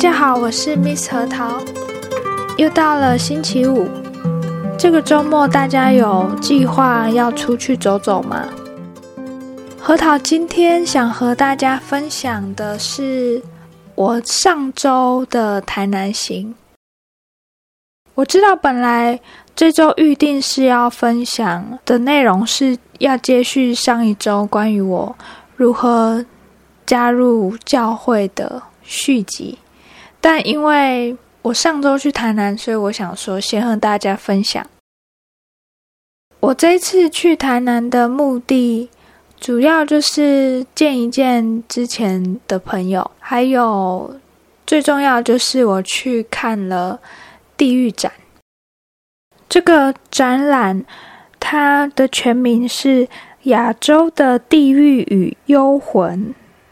大家好，我是 Miss 核桃。又到了星期五，这个周末大家有计划要出去走走吗？核桃今天想和大家分享的是我上周的台南行。我知道本来这周预定是要分享的内容是要接续上一周关于我如何加入教会的续集。但因为我上周去台南，所以我想说先和大家分享。我这次去台南的目的，主要就是见一见之前的朋友，还有最重要就是我去看了地狱展。这个展览它的全名是《亚洲的地狱与幽魂》，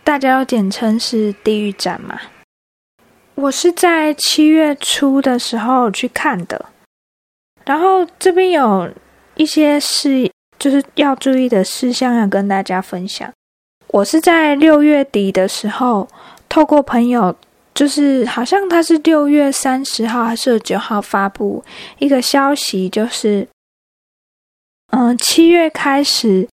大家要简称是地狱展嘛。我是在七月初的时候去看的，然后这边有一些事就是要注意的事项要跟大家分享。我是在六月底的时候，透过朋友，就是好像他是六月三十号还是九号发布一个消息，就是嗯，七月开始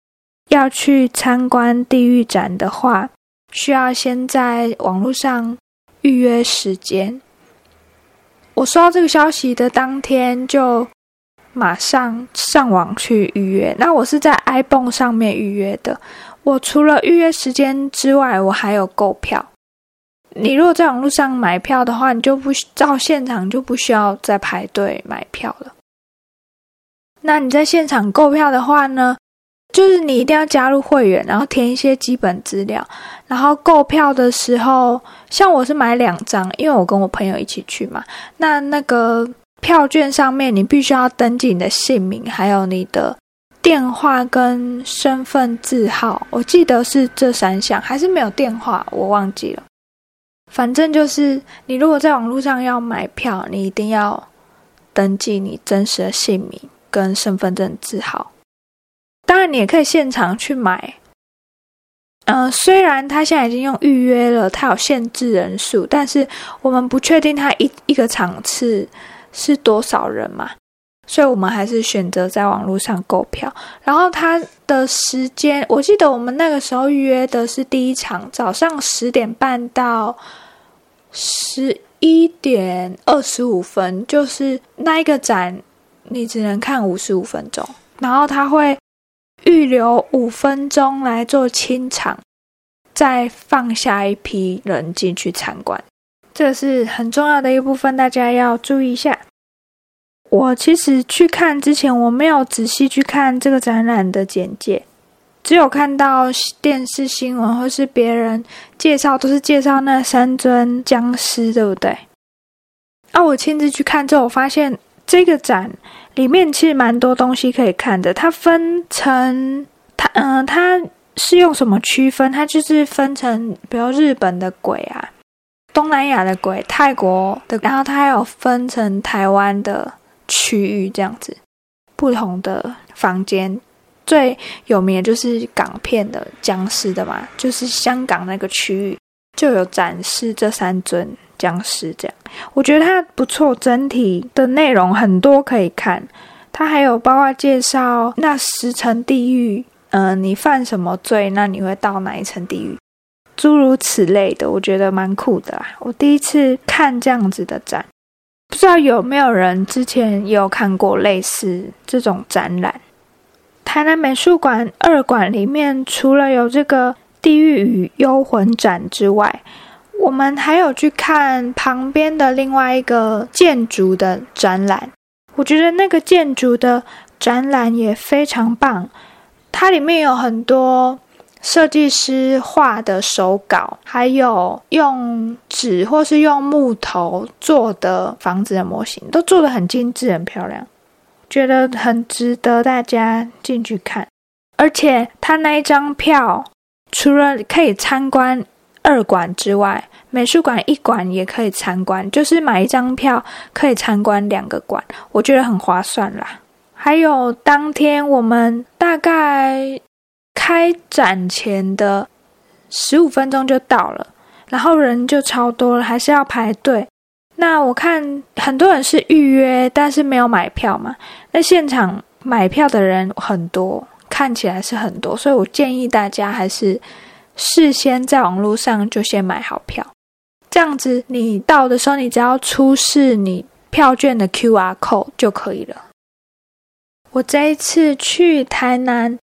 要去参观地狱展的话，需要先在网络上。预约时间，我收到这个消息的当天就马上上网去预约。那我是在 iPhone 上面预约的。我除了预约时间之外，我还有购票。你如果在网络上买票的话，你就不到现场就不需要再排队买票了。那你在现场购票的话呢？就是你一定要加入会员，然后填一些基本资料，然后购票的时候，像我是买两张，因为我跟我朋友一起去嘛。那那个票券上面，你必须要登记你的姓名，还有你的电话跟身份字号。我记得是这三项，还是没有电话，我忘记了。反正就是你如果在网络上要买票，你一定要登记你真实的姓名跟身份证字号。当然，你也可以现场去买。嗯，虽然他现在已经用预约了，他有限制人数，但是我们不确定他一一个场次是多少人嘛，所以我们还是选择在网络上购票。然后他的时间，我记得我们那个时候预约的是第一场，早上十点半到十一点二十五分，就是那一个展，你只能看五十五分钟，然后他会。预留五分钟来做清场，再放下一批人进去参观，这是很重要的一部分，大家要注意一下。我其实去看之前，我没有仔细去看这个展览的简介，只有看到电视新闻或是别人介绍，都是介绍那三尊僵尸，对不对？啊，我亲自去看之后，我发现这个展。里面其实蛮多东西可以看的，它分成它嗯，它是用什么区分？它就是分成，比如日本的鬼啊，东南亚的鬼，泰国的，然后它还有分成台湾的区域这样子，不同的房间。最有名的就是港片的僵尸的嘛，就是香港那个区域就有展示这三尊。僵尸这样，我觉得它不错，整体的内容很多可以看。它还有包括介绍那十层地狱，嗯，你犯什么罪，那你会到哪一层地狱，诸如此类的，我觉得蛮酷的啦。我第一次看这样子的展，不知道有没有人之前有看过类似这种展览。台南美术馆二馆里面，除了有这个地狱与幽魂展之外，我们还有去看旁边的另外一个建筑的展览，我觉得那个建筑的展览也非常棒。它里面有很多设计师画的手稿，还有用纸或是用木头做的房子的模型，都做的很精致、很漂亮，觉得很值得大家进去看。而且它那一张票，除了可以参观。二馆之外，美术馆一馆也可以参观，就是买一张票可以参观两个馆，我觉得很划算啦。还有当天我们大概开展前的十五分钟就到了，然后人就超多了，还是要排队。那我看很多人是预约，但是没有买票嘛。那现场买票的人很多，看起来是很多，所以我建议大家还是事先在网络上就先买好票，这样子你到的时候，你只要出示你票券的 QR code 就可以了。我这一次去台南。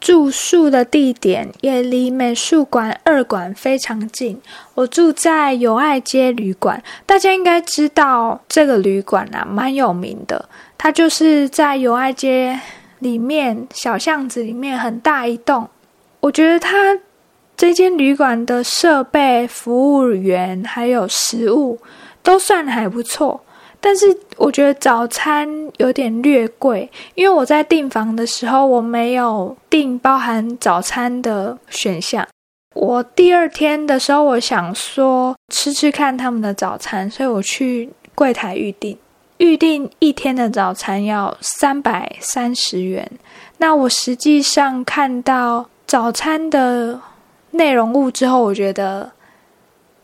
住宿的地点也离美术馆二馆非常近。我住在友爱街旅馆，大家应该知道这个旅馆啊，蛮有名的。它就是在友爱街里面小巷子里面很大一栋。我觉得它这间旅馆的设备、服务员还有食物都算还不错。但是我觉得早餐有点略贵，因为我在订房的时候我没有订包含早餐的选项。我第二天的时候，我想说吃吃看他们的早餐，所以我去柜台预订，预订一天的早餐要三百三十元。那我实际上看到早餐的内容物之后，我觉得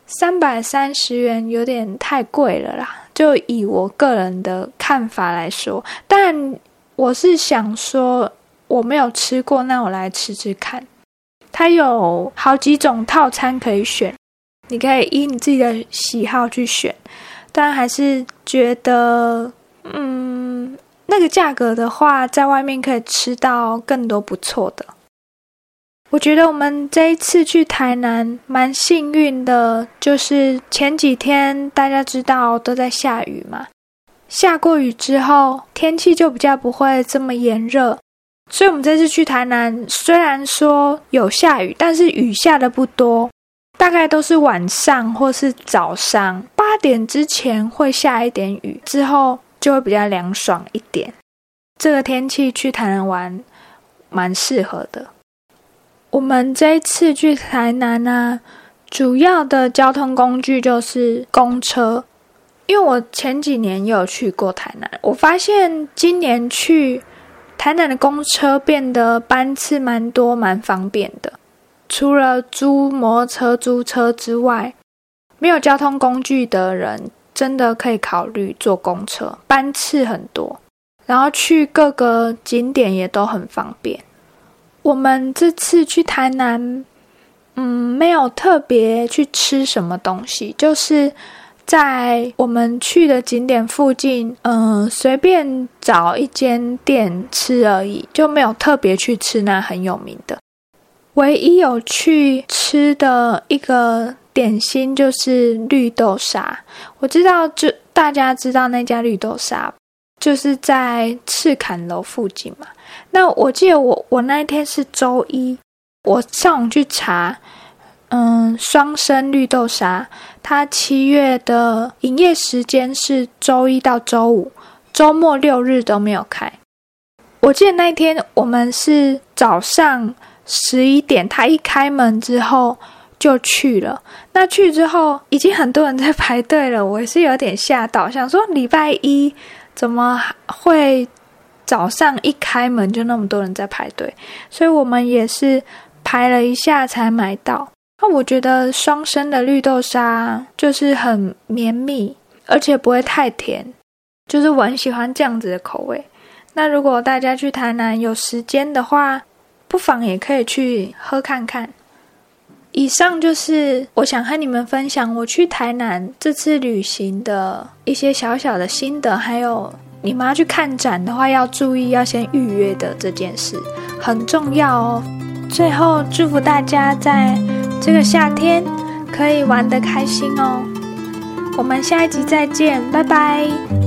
三百三十元有点太贵了啦。就以我个人的看法来说，但我是想说我没有吃过，那我来吃吃看。它有好几种套餐可以选，你可以依你自己的喜好去选。但还是觉得，嗯，那个价格的话，在外面可以吃到更多不错的。我觉得我们这一次去台南蛮幸运的，就是前几天大家知道都在下雨嘛，下过雨之后天气就比较不会这么炎热，所以我们这次去台南虽然说有下雨，但是雨下的不多，大概都是晚上或是早上八点之前会下一点雨，之后就会比较凉爽一点。这个天气去台南玩蛮适合的。我们这一次去台南呢，主要的交通工具就是公车。因为我前几年有去过台南，我发现今年去台南的公车变得班次蛮多、蛮方便的。除了租摩托车、租车之外，没有交通工具的人真的可以考虑坐公车，班次很多，然后去各个景点也都很方便。我们这次去台南，嗯，没有特别去吃什么东西，就是在我们去的景点附近，嗯，随便找一间店吃而已，就没有特别去吃那很有名的。唯一有去吃的一个点心就是绿豆沙，我知道，就大家知道那家绿豆沙，就是在赤坎楼附近嘛。那我记得我我那一天是周一，我上网去查，嗯，双生绿豆沙，它七月的营业时间是周一到周五，周末六日都没有开。我记得那一天我们是早上十一点，他一开门之后就去了。那去之后已经很多人在排队了，我也是有点吓到，想说礼拜一怎么会？早上一开门就那么多人在排队，所以我们也是排了一下才买到。那我觉得双生的绿豆沙就是很绵密，而且不会太甜，就是我很喜欢这样子的口味。那如果大家去台南有时间的话，不妨也可以去喝看看。以上就是我想和你们分享我去台南这次旅行的一些小小的心得，还有。你们要去看展的话，要注意要先预约的这件事很重要哦。最后祝福大家在这个夏天可以玩得开心哦。我们下一集再见，拜拜。